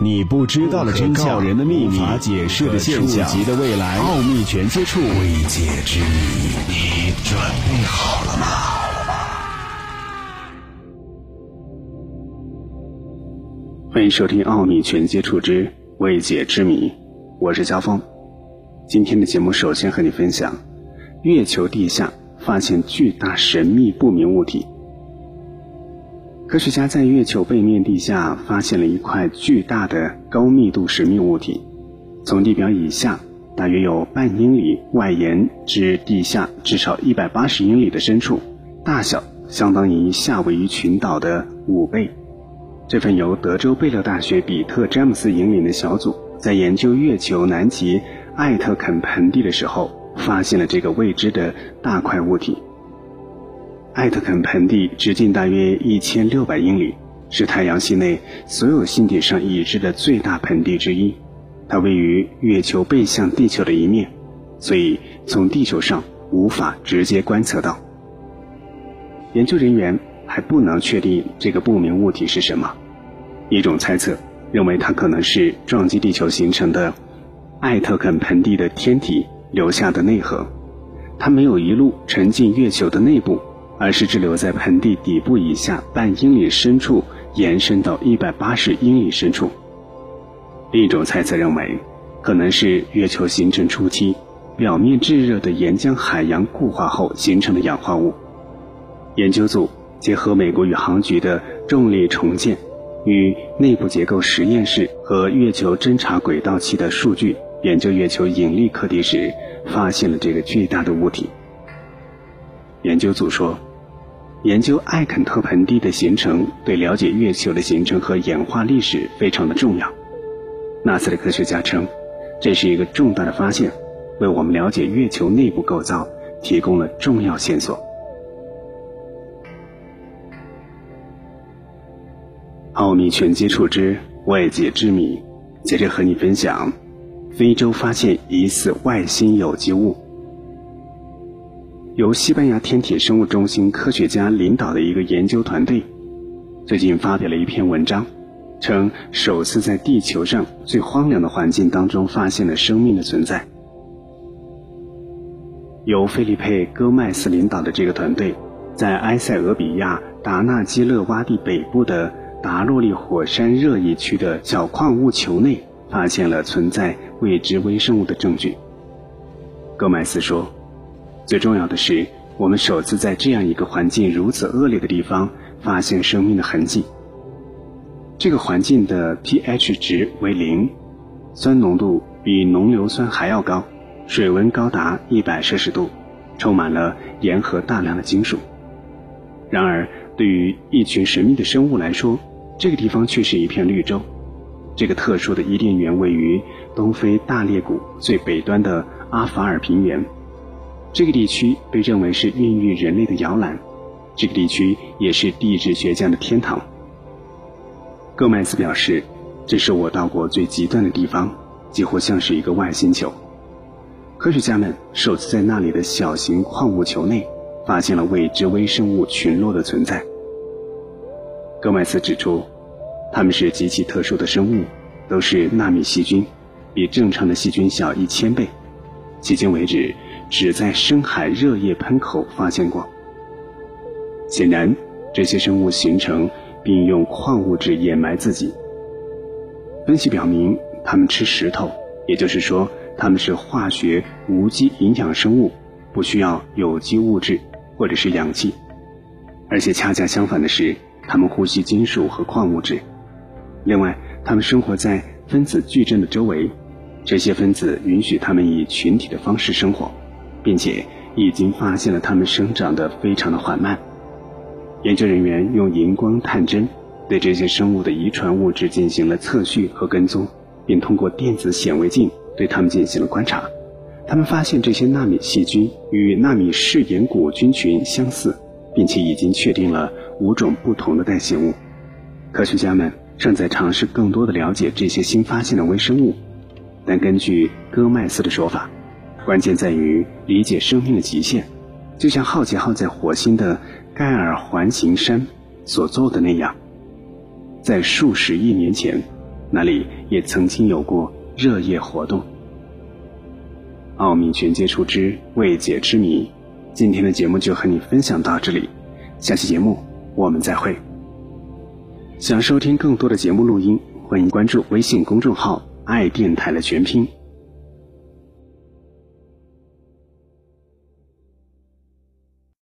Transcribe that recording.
你不知道的真相，人的秘密，无法解释的现象，级的未来，奥秘全接触，未解之谜，你准备好了吗？欢迎收听《奥秘全接触之未解之谜》，我是肖峰。今天的节目首先和你分享：月球地下发现巨大神秘不明物体。科学家在月球背面地下发现了一块巨大的高密度神秘物体，从地表以下大约有半英里外延至地下至少一百八十英里的深处，大小相当于夏威夷群岛的五倍。这份由德州贝勒大学比特詹姆斯引领的小组在研究月球南极艾特肯盆地的时候，发现了这个未知的大块物体。艾特肯盆地直径大约一千六百英里，是太阳系内所有星体上已知的最大盆地之一。它位于月球背向地球的一面，所以从地球上无法直接观测到。研究人员还不能确定这个不明物体是什么。一种猜测认为它可能是撞击地球形成的艾特肯盆地的天体留下的内核，它没有一路沉进月球的内部。而是滞留在盆地底部以下半英里深处，延伸到一百八十英里深处。另一种猜测认为，可能是月球形成初期表面炙热的岩浆海洋固化后形成的氧化物。研究组结合美国宇航局的重力重建与内部结构实验室和月球侦察轨道器的数据，研究月球引力课题时，发现了这个巨大的物体。研究组说。研究艾肯特盆地的形成，对了解月球的形成和演化历史非常的重要。NASA 的科学家称，这是一个重大的发现，为我们了解月球内部构造提供了重要线索。奥秘全接触之未解之谜，接着和你分享：非洲发现疑似外星有机物。由西班牙天体生物中心科学家领导的一个研究团队，最近发表了一篇文章，称首次在地球上最荒凉的环境当中发现了生命的存在。由费利佩·戈麦斯领导的这个团队，在埃塞俄比亚达纳基勒洼地北部的达洛利火山热液区的小矿物球内，发现了存在未知微生物的证据。戈麦斯说。最重要的是，我们首次在这样一个环境如此恶劣的地方发现生命的痕迹。这个环境的 pH 值为零，酸浓度比浓硫酸还要高，水温高达一百摄氏度，充满了盐和大量的金属。然而，对于一群神秘的生物来说，这个地方却是一片绿洲。这个特殊的伊甸园位于东非大裂谷最北端的阿法尔平原。这个地区被认为是孕育人类的摇篮，这个地区也是地质学家的天堂。戈麦斯表示：“这是我到过最极端的地方，几乎像是一个外星球。”科学家们首次在那里的小型矿物球内发现了未知微生物群落的存在。戈麦斯指出，它们是极其特殊的生物，都是纳米细菌，比正常的细菌小一千倍。迄今为止。只在深海热液喷口发现过。显然，这些生物形成并用矿物质掩埋自己。分析表明，它们吃石头，也就是说，它们是化学无机营养生物，不需要有机物质或者是氧气。而且恰恰相反的是，它们呼吸金属和矿物质。另外，它们生活在分子矩阵的周围，这些分子允许它们以群体的方式生活。并且已经发现了它们生长得非常的缓慢。研究人员用荧光探针对这些生物的遗传物质进行了测序和跟踪，并通过电子显微镜对它们进行了观察。他们发现这些纳米细菌与纳米嗜盐古菌群相似，并且已经确定了五种不同的代谢物。科学家们正在尝试更多的了解这些新发现的微生物，但根据戈麦斯的说法。关键在于理解生命的极限，就像好奇号在火星的盖尔环形山所做的那样，在数十亿年前，那里也曾经有过热液活动。奥秘全接触之未解之谜，今天的节目就和你分享到这里，下期节目我们再会。想收听更多的节目录音，欢迎关注微信公众号“爱电台”的全拼。